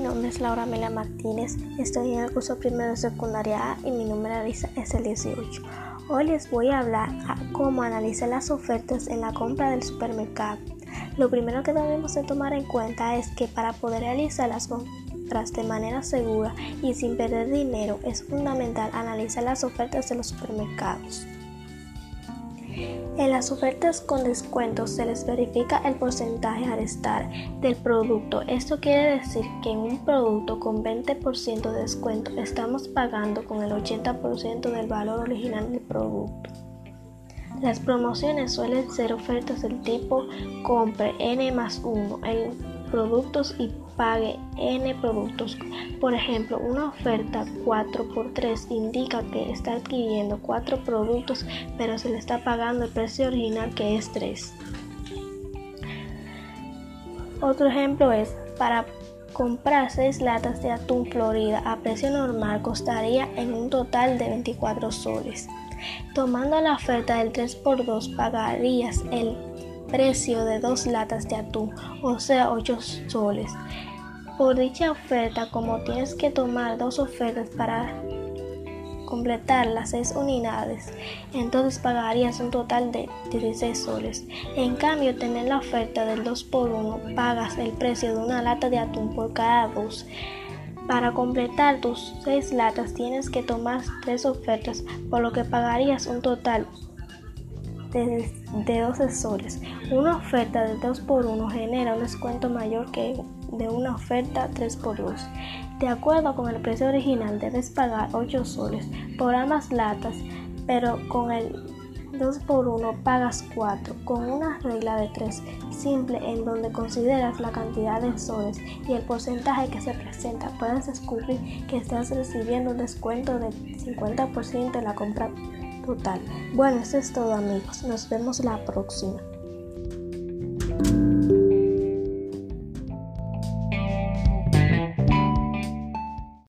nombre es Laura Amelia Martínez, estoy en el curso primero de secundaria A y mi número es el 18. Hoy les voy a hablar a cómo analizar las ofertas en la compra del supermercado. Lo primero que debemos de tomar en cuenta es que para poder realizar las compras de manera segura y sin perder dinero es fundamental analizar las ofertas de los supermercados. En las ofertas con descuentos se les verifica el porcentaje al estar del producto. Esto quiere decir que en un producto con 20% de descuento estamos pagando con el 80% del valor original del producto. Las promociones suelen ser ofertas del tipo compre N más 1 en productos y pague N productos. Por ejemplo, una oferta 4x3 indica que está adquiriendo 4 productos, pero se le está pagando el precio original que es 3. Otro ejemplo es para comprar 6 latas de atún Florida a precio normal costaría en un total de 24 soles. Tomando la oferta del 3x2 pagarías el precio de dos latas de atún, o sea 8 soles. Por dicha oferta, como tienes que tomar dos ofertas para completar las 6 unidades, entonces pagarías un total de 16 soles. En cambio, tener la oferta del 2x1, pagas el precio de una lata de atún por cada dos. Para completar tus 6 latas tienes que tomar 3 ofertas, por lo que pagarías un total de, 12 soles. Una oferta de 2x1 genera un descuento mayor que de una oferta 3x2. De acuerdo con el precio original debes pagar 8 soles por ambas latas, pero con el 2x1 pagas 4, con una regla de 3 simple en donde consideras la cantidad de soles y el porcentaje que se presenta, puedes descubrir que estás recibiendo un descuento de 50% en la compra Bueno, eso es todo amigos. Nos vemos la próxima.